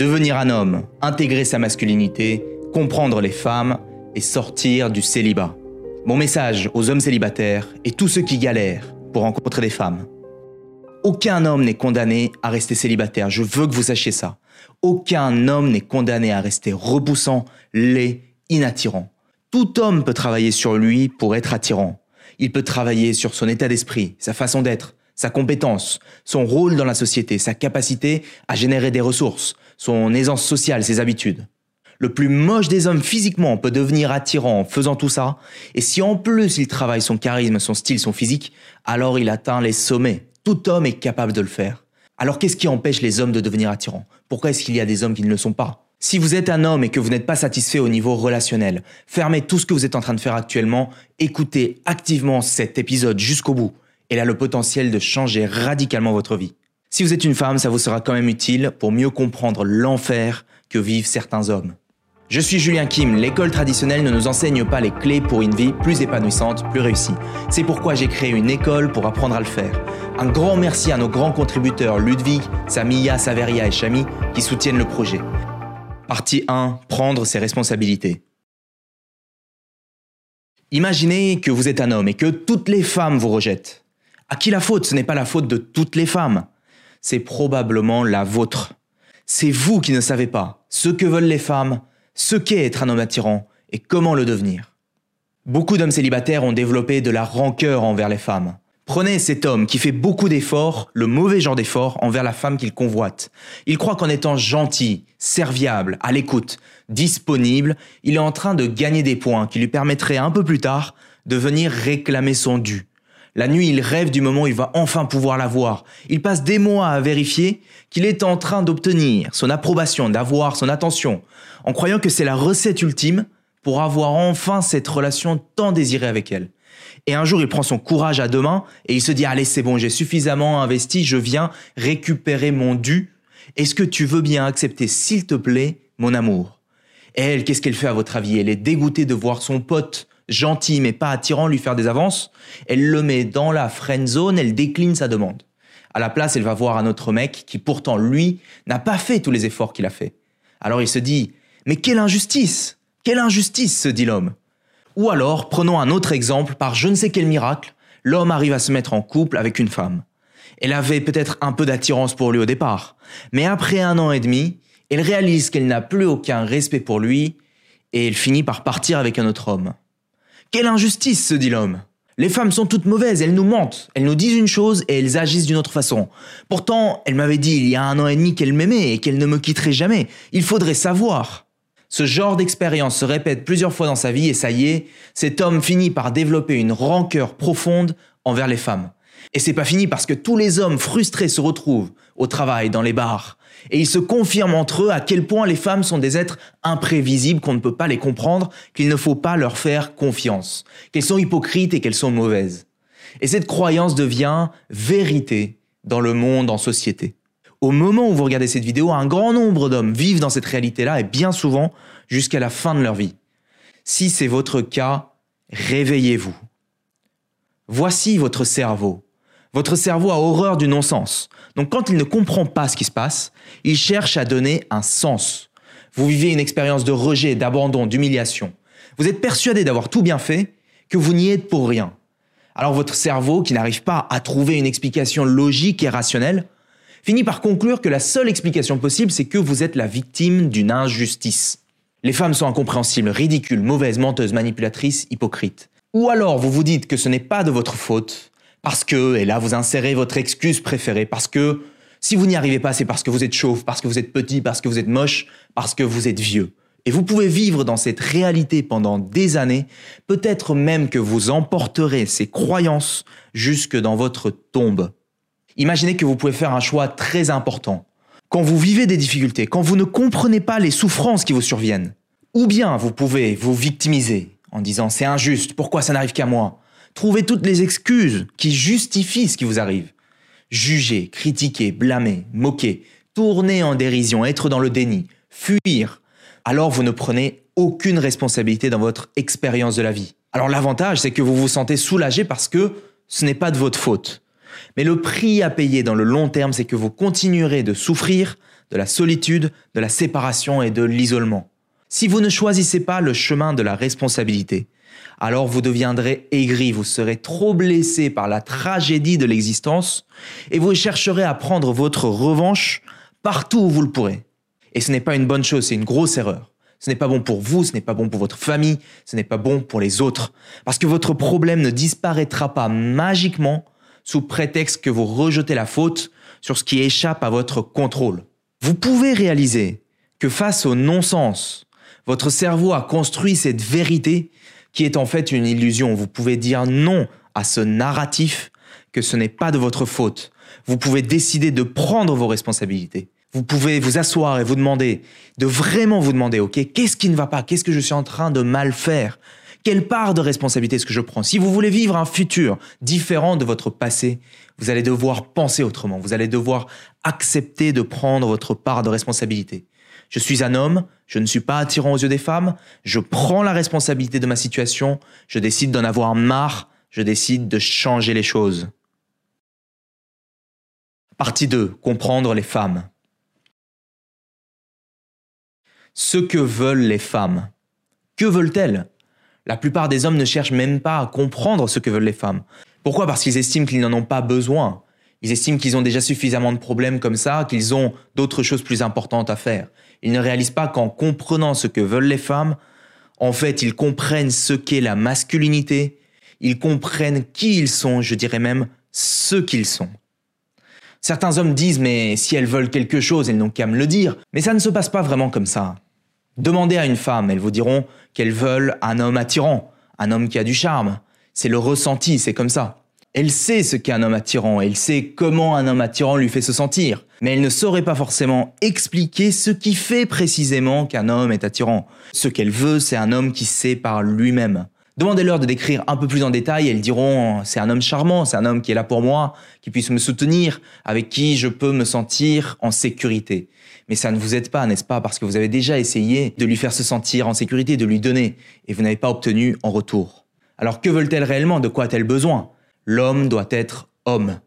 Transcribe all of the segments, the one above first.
Devenir un homme, intégrer sa masculinité, comprendre les femmes et sortir du célibat. Mon message aux hommes célibataires et tous ceux qui galèrent pour rencontrer des femmes. Aucun homme n'est condamné à rester célibataire, je veux que vous sachiez ça. Aucun homme n'est condamné à rester repoussant, laid, inattirant. Tout homme peut travailler sur lui pour être attirant. Il peut travailler sur son état d'esprit, sa façon d'être, sa compétence, son rôle dans la société, sa capacité à générer des ressources, son aisance sociale, ses habitudes. Le plus moche des hommes physiquement peut devenir attirant en faisant tout ça, et si en plus il travaille son charisme, son style, son physique, alors il atteint les sommets. Tout homme est capable de le faire. Alors qu'est-ce qui empêche les hommes de devenir attirants? Pourquoi est-ce qu'il y a des hommes qui ne le sont pas? Si vous êtes un homme et que vous n'êtes pas satisfait au niveau relationnel, fermez tout ce que vous êtes en train de faire actuellement, écoutez activement cet épisode jusqu'au bout. Il a le potentiel de changer radicalement votre vie. Si vous êtes une femme, ça vous sera quand même utile pour mieux comprendre l'enfer que vivent certains hommes. Je suis Julien Kim, l'école traditionnelle ne nous enseigne pas les clés pour une vie plus épanouissante, plus réussie. C'est pourquoi j'ai créé une école pour apprendre à le faire. Un grand merci à nos grands contributeurs Ludwig, Samia, Saveria et Chami qui soutiennent le projet. Partie 1. Prendre ses responsabilités. Imaginez que vous êtes un homme et que toutes les femmes vous rejettent. À qui la faute? Ce n'est pas la faute de toutes les femmes. C'est probablement la vôtre. C'est vous qui ne savez pas ce que veulent les femmes, ce qu'est être un homme attirant et comment le devenir. Beaucoup d'hommes célibataires ont développé de la rancœur envers les femmes. Prenez cet homme qui fait beaucoup d'efforts, le mauvais genre d'efforts, envers la femme qu'il convoite. Il croit qu'en étant gentil, serviable, à l'écoute, disponible, il est en train de gagner des points qui lui permettraient un peu plus tard de venir réclamer son dû. La nuit, il rêve du moment où il va enfin pouvoir la voir. Il passe des mois à vérifier qu'il est en train d'obtenir son approbation, d'avoir son attention, en croyant que c'est la recette ultime pour avoir enfin cette relation tant désirée avec elle. Et un jour, il prend son courage à deux mains et il se dit, allez, c'est bon, j'ai suffisamment investi, je viens récupérer mon dû. Est-ce que tu veux bien accepter, s'il te plaît, mon amour? elle, qu'est-ce qu'elle fait à votre avis? Elle est dégoûtée de voir son pote gentil mais pas attirant lui faire des avances, elle le met dans la friend zone, elle décline sa demande. À la place, elle va voir un autre mec qui pourtant lui n'a pas fait tous les efforts qu'il a fait. Alors il se dit "Mais quelle injustice Quelle injustice se dit l'homme." Ou alors, prenons un autre exemple, par je ne sais quel miracle, l'homme arrive à se mettre en couple avec une femme. Elle avait peut-être un peu d'attirance pour lui au départ, mais après un an et demi, elle réalise qu'elle n'a plus aucun respect pour lui et elle finit par partir avec un autre homme. Quelle injustice, se dit l'homme. Les femmes sont toutes mauvaises, elles nous mentent, elles nous disent une chose et elles agissent d'une autre façon. Pourtant, elle m'avait dit il y a un an et demi qu'elle m'aimait et qu'elle ne me quitterait jamais. Il faudrait savoir. Ce genre d'expérience se répète plusieurs fois dans sa vie et ça y est, cet homme finit par développer une rancœur profonde envers les femmes. Et c'est pas fini parce que tous les hommes frustrés se retrouvent au travail, dans les bars, et ils se confirment entre eux à quel point les femmes sont des êtres imprévisibles, qu'on ne peut pas les comprendre, qu'il ne faut pas leur faire confiance, qu'elles sont hypocrites et qu'elles sont mauvaises. Et cette croyance devient vérité dans le monde, en société. Au moment où vous regardez cette vidéo, un grand nombre d'hommes vivent dans cette réalité-là et bien souvent jusqu'à la fin de leur vie. Si c'est votre cas, réveillez-vous. Voici votre cerveau. Votre cerveau a horreur du non-sens. Donc quand il ne comprend pas ce qui se passe, il cherche à donner un sens. Vous vivez une expérience de rejet, d'abandon, d'humiliation. Vous êtes persuadé d'avoir tout bien fait, que vous n'y êtes pour rien. Alors votre cerveau, qui n'arrive pas à trouver une explication logique et rationnelle, finit par conclure que la seule explication possible, c'est que vous êtes la victime d'une injustice. Les femmes sont incompréhensibles, ridicules, mauvaises, menteuses, manipulatrices, hypocrites. Ou alors vous vous dites que ce n'est pas de votre faute, parce que, et là vous insérez votre excuse préférée, parce que si vous n'y arrivez pas, c'est parce que vous êtes chauve, parce que vous êtes petit, parce que vous êtes moche, parce que vous êtes vieux. Et vous pouvez vivre dans cette réalité pendant des années, peut-être même que vous emporterez ces croyances jusque dans votre tombe. Imaginez que vous pouvez faire un choix très important. Quand vous vivez des difficultés, quand vous ne comprenez pas les souffrances qui vous surviennent, ou bien vous pouvez vous victimiser en disant c'est injuste, pourquoi ça n'arrive qu'à moi? Trouvez toutes les excuses qui justifient ce qui vous arrive. Juger, critiquer, blâmer, moquer, tourner en dérision, être dans le déni, fuir. Alors vous ne prenez aucune responsabilité dans votre expérience de la vie. Alors l'avantage, c'est que vous vous sentez soulagé parce que ce n'est pas de votre faute. Mais le prix à payer dans le long terme, c'est que vous continuerez de souffrir de la solitude, de la séparation et de l'isolement. Si vous ne choisissez pas le chemin de la responsabilité, alors vous deviendrez aigri, vous serez trop blessé par la tragédie de l'existence et vous chercherez à prendre votre revanche partout où vous le pourrez. Et ce n'est pas une bonne chose, c'est une grosse erreur. Ce n'est pas bon pour vous, ce n'est pas bon pour votre famille, ce n'est pas bon pour les autres. Parce que votre problème ne disparaîtra pas magiquement sous prétexte que vous rejetez la faute sur ce qui échappe à votre contrôle. Vous pouvez réaliser que face au non-sens, votre cerveau a construit cette vérité qui est en fait une illusion. Vous pouvez dire non à ce narratif que ce n'est pas de votre faute. Vous pouvez décider de prendre vos responsabilités. Vous pouvez vous asseoir et vous demander, de vraiment vous demander, ok, qu'est-ce qui ne va pas? Qu'est-ce que je suis en train de mal faire? Quelle part de responsabilité est-ce que je prends? Si vous voulez vivre un futur différent de votre passé, vous allez devoir penser autrement. Vous allez devoir accepter de prendre votre part de responsabilité. Je suis un homme, je ne suis pas attirant aux yeux des femmes, je prends la responsabilité de ma situation, je décide d'en avoir marre, je décide de changer les choses. Partie 2. Comprendre les femmes. Ce que veulent les femmes. Que veulent-elles? La plupart des hommes ne cherchent même pas à comprendre ce que veulent les femmes. Pourquoi? Parce qu'ils estiment qu'ils n'en ont pas besoin. Ils estiment qu'ils ont déjà suffisamment de problèmes comme ça, qu'ils ont d'autres choses plus importantes à faire. Ils ne réalisent pas qu'en comprenant ce que veulent les femmes, en fait, ils comprennent ce qu'est la masculinité, ils comprennent qui ils sont, je dirais même ce qu'ils sont. Certains hommes disent mais si elles veulent quelque chose, elles n'ont qu'à me le dire. Mais ça ne se passe pas vraiment comme ça. Demandez à une femme, elles vous diront qu'elles veulent un homme attirant, un homme qui a du charme. C'est le ressenti, c'est comme ça. Elle sait ce qu'est un homme attirant, elle sait comment un homme attirant lui fait se sentir, mais elle ne saurait pas forcément expliquer ce qui fait précisément qu'un homme est attirant. Ce qu'elle veut, c'est un homme qui sait par lui-même. Demandez-leur de décrire un peu plus en détail, elles diront c'est un homme charmant, c'est un homme qui est là pour moi, qui puisse me soutenir, avec qui je peux me sentir en sécurité. Mais ça ne vous aide pas, n'est-ce pas Parce que vous avez déjà essayé de lui faire se sentir en sécurité, de lui donner, et vous n'avez pas obtenu en retour. Alors que veulent-elles réellement? De quoi a-t-elle besoin? L'homme doit être homme.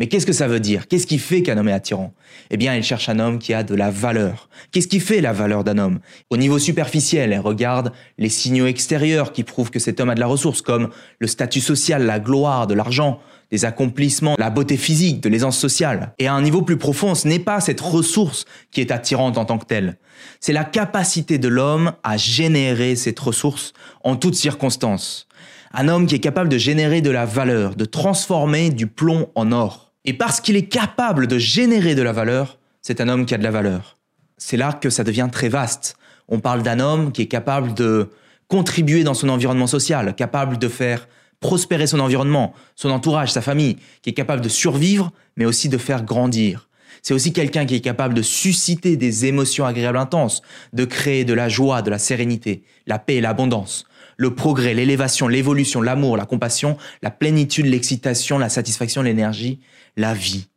Mais qu'est-ce que ça veut dire? Qu'est-ce qui fait qu'un homme est attirant? Eh bien, elle cherche un homme qui a de la valeur. Qu'est-ce qui fait la valeur d'un homme? Au niveau superficiel, elle regarde les signaux extérieurs qui prouvent que cet homme a de la ressource, comme le statut social, la gloire, de l'argent, des accomplissements, la beauté physique, de l'aisance sociale. Et à un niveau plus profond, ce n'est pas cette ressource qui est attirante en tant que telle. C'est la capacité de l'homme à générer cette ressource en toutes circonstances. Un homme qui est capable de générer de la valeur, de transformer du plomb en or. Et parce qu'il est capable de générer de la valeur, c'est un homme qui a de la valeur. C'est là que ça devient très vaste. On parle d'un homme qui est capable de contribuer dans son environnement social, capable de faire prospérer son environnement, son entourage, sa famille, qui est capable de survivre, mais aussi de faire grandir. C'est aussi quelqu'un qui est capable de susciter des émotions agréables intenses, de créer de la joie, de la sérénité, la paix et l'abondance le progrès, l'élévation, l'évolution, l'amour, la compassion, la plénitude, l'excitation, la satisfaction, l'énergie, la vie.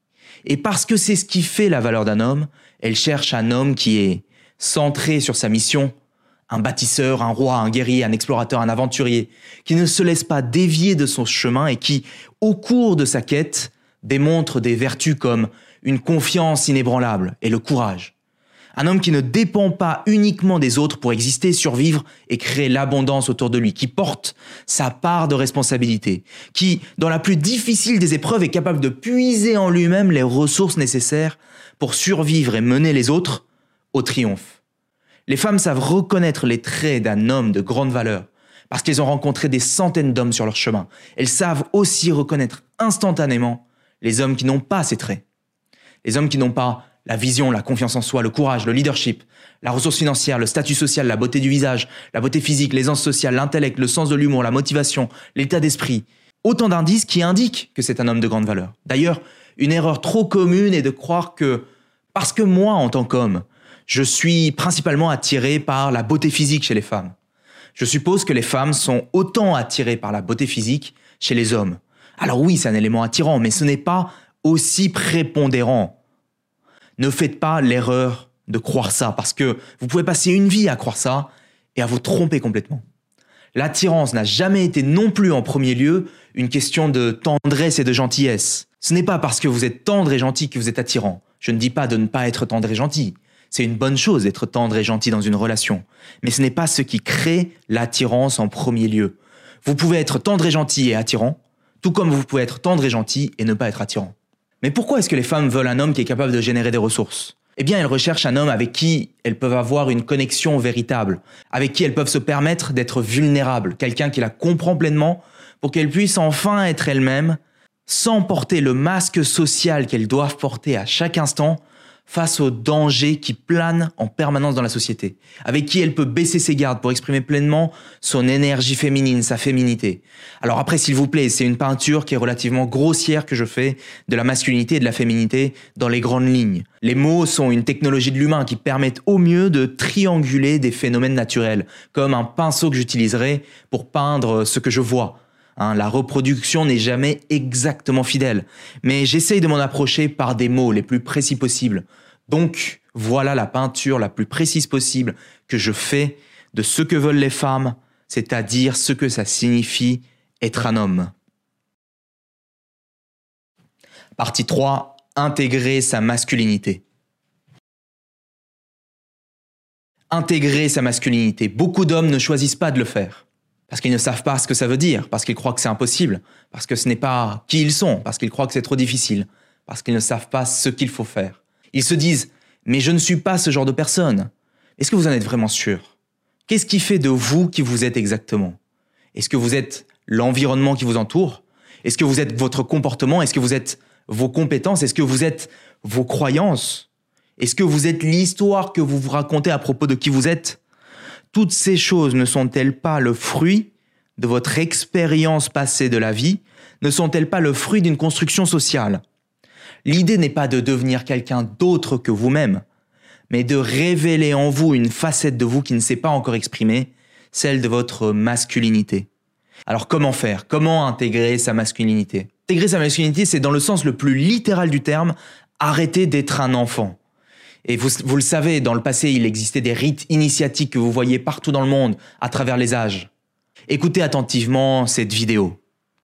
Et parce que c'est ce qui fait la valeur d'un homme, elle cherche un homme qui est centré sur sa mission, un bâtisseur, un roi, un guerrier, un explorateur, un aventurier, qui ne se laisse pas dévier de son chemin et qui, au cours de sa quête, démontre des vertus comme une confiance inébranlable et le courage. Un homme qui ne dépend pas uniquement des autres pour exister, survivre et créer l'abondance autour de lui, qui porte sa part de responsabilité, qui, dans la plus difficile des épreuves, est capable de puiser en lui-même les ressources nécessaires pour survivre et mener les autres au triomphe. Les femmes savent reconnaître les traits d'un homme de grande valeur parce qu'elles ont rencontré des centaines d'hommes sur leur chemin. Elles savent aussi reconnaître instantanément les hommes qui n'ont pas ces traits. Les hommes qui n'ont pas la vision, la confiance en soi, le courage, le leadership, la ressource financière, le statut social, la beauté du visage, la beauté physique, l'aisance sociale, l'intellect, le sens de l'humour, la motivation, l'état d'esprit. Autant d'indices qui indiquent que c'est un homme de grande valeur. D'ailleurs, une erreur trop commune est de croire que, parce que moi, en tant qu'homme, je suis principalement attiré par la beauté physique chez les femmes. Je suppose que les femmes sont autant attirées par la beauté physique chez les hommes. Alors oui, c'est un élément attirant, mais ce n'est pas aussi prépondérant ne faites pas l'erreur de croire ça, parce que vous pouvez passer une vie à croire ça et à vous tromper complètement. L'attirance n'a jamais été non plus en premier lieu une question de tendresse et de gentillesse. Ce n'est pas parce que vous êtes tendre et gentil que vous êtes attirant. Je ne dis pas de ne pas être tendre et gentil. C'est une bonne chose d'être tendre et gentil dans une relation. Mais ce n'est pas ce qui crée l'attirance en premier lieu. Vous pouvez être tendre et gentil et attirant, tout comme vous pouvez être tendre et gentil et ne pas être attirant. Mais pourquoi est-ce que les femmes veulent un homme qui est capable de générer des ressources? Eh bien, elles recherchent un homme avec qui elles peuvent avoir une connexion véritable, avec qui elles peuvent se permettre d'être vulnérables, quelqu'un qui la comprend pleinement pour qu'elles puissent enfin être elles-mêmes, sans porter le masque social qu'elles doivent porter à chaque instant face aux dangers qui planent en permanence dans la société, avec qui elle peut baisser ses gardes pour exprimer pleinement son énergie féminine, sa féminité. Alors après, s'il vous plaît, c'est une peinture qui est relativement grossière que je fais de la masculinité et de la féminité dans les grandes lignes. Les mots sont une technologie de l'humain qui permettent au mieux de trianguler des phénomènes naturels, comme un pinceau que j'utiliserai pour peindre ce que je vois. Hein, la reproduction n'est jamais exactement fidèle, mais j'essaye de m'en approcher par des mots les plus précis possibles. Donc, voilà la peinture la plus précise possible que je fais de ce que veulent les femmes, c'est-à-dire ce que ça signifie être un homme. Partie 3. Intégrer sa masculinité. Intégrer sa masculinité. Beaucoup d'hommes ne choisissent pas de le faire parce qu'ils ne savent pas ce que ça veut dire, parce qu'ils croient que c'est impossible, parce que ce n'est pas qui ils sont, parce qu'ils croient que c'est trop difficile, parce qu'ils ne savent pas ce qu'il faut faire. Ils se disent Mais je ne suis pas ce genre de personne. Est-ce que vous en êtes vraiment sûr? Qu'est-ce qui fait de vous qui vous êtes exactement? Est-ce que vous êtes l'environnement qui vous entoure? Est-ce que vous êtes votre comportement? Est-ce que vous êtes vos compétences? Est-ce que vous êtes vos croyances? Est-ce que vous êtes l'histoire que vous vous racontez à propos de qui vous êtes? Toutes ces choses ne sont-elles pas le fruit de votre expérience passée de la vie? Ne sont-elles pas le fruit d'une construction sociale? L'idée n'est pas de devenir quelqu'un d'autre que vous-même, mais de révéler en vous une facette de vous qui ne s'est pas encore exprimée, celle de votre masculinité. Alors comment faire? Comment intégrer sa masculinité? Intégrer sa masculinité, c'est dans le sens le plus littéral du terme, arrêter d'être un enfant. Et vous, vous le savez, dans le passé, il existait des rites initiatiques que vous voyez partout dans le monde, à travers les âges. Écoutez attentivement cette vidéo.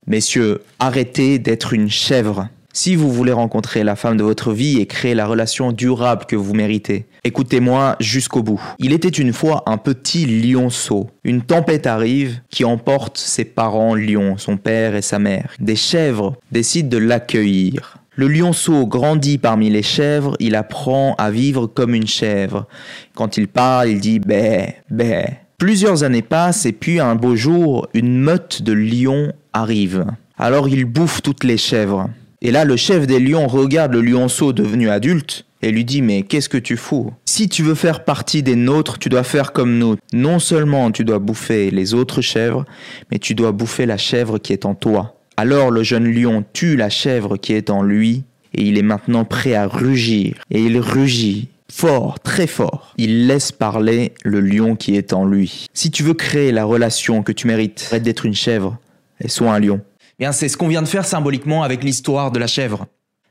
Messieurs, arrêtez d'être une chèvre. Si vous voulez rencontrer la femme de votre vie et créer la relation durable que vous méritez, écoutez-moi jusqu'au bout. Il était une fois un petit lionceau. Une tempête arrive qui emporte ses parents lions, son père et sa mère. Des chèvres décident de l'accueillir. Le lionceau grandit parmi les chèvres, il apprend à vivre comme une chèvre. Quand il parle, il dit bé, bé. Plusieurs années passent et puis un beau jour, une meute de lions arrive. Alors il bouffe toutes les chèvres. Et là, le chef des lions regarde le lionceau devenu adulte et lui dit Mais qu'est-ce que tu fous? Si tu veux faire partie des nôtres, tu dois faire comme nous. Non seulement tu dois bouffer les autres chèvres, mais tu dois bouffer la chèvre qui est en toi. Alors le jeune lion tue la chèvre qui est en lui, et il est maintenant prêt à rugir. Et il rugit fort, très fort. Il laisse parler le lion qui est en lui. Si tu veux créer la relation que tu mérites, arrête d'être une chèvre et sois un lion. Bien, c'est ce qu'on vient de faire symboliquement avec l'histoire de la chèvre.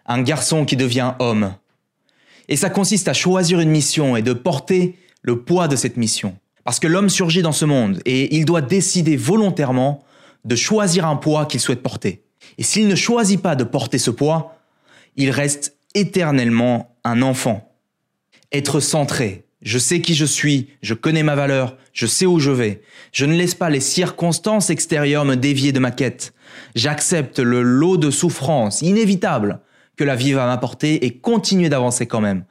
Un garçon qui devient homme. Et ça consiste à choisir une mission et de porter le poids de cette mission. Parce que l'homme surgit dans ce monde et il doit décider volontairement de choisir un poids qu'il souhaite porter. Et s'il ne choisit pas de porter ce poids, il reste éternellement un enfant. Être centré. Je sais qui je suis, je connais ma valeur, je sais où je vais. Je ne laisse pas les circonstances extérieures me dévier de ma quête. J'accepte le lot de souffrances inévitables que la vie va m'apporter et continuer d'avancer quand même.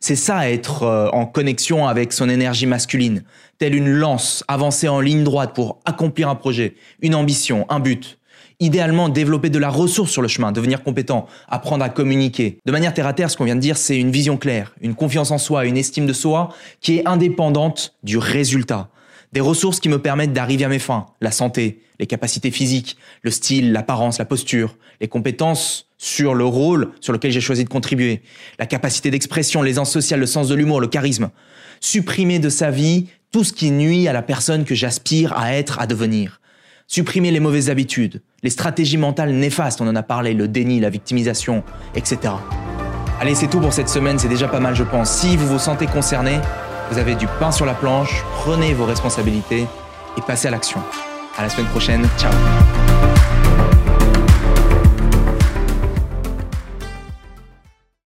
C'est ça être euh, en connexion avec son énergie masculine, telle une lance avancée en ligne droite pour accomplir un projet, une ambition, un but. Idéalement, développer de la ressource sur le chemin, devenir compétent, apprendre à communiquer. De manière terre à terre, ce qu'on vient de dire, c'est une vision claire, une confiance en soi, une estime de soi qui est indépendante du résultat. Des ressources qui me permettent d'arriver à mes fins, la santé, les capacités physiques, le style, l'apparence, la posture, les compétences sur le rôle sur lequel j'ai choisi de contribuer, la capacité d'expression, l'aisance sociale, le sens de l'humour, le charisme. Supprimer de sa vie tout ce qui nuit à la personne que j'aspire à être, à devenir. Supprimer les mauvaises habitudes, les stratégies mentales néfastes, on en a parlé, le déni, la victimisation, etc. Allez, c'est tout pour cette semaine, c'est déjà pas mal je pense. Si vous vous sentez concerné, vous avez du pain sur la planche, prenez vos responsabilités et passez à l'action. À la semaine prochaine, ciao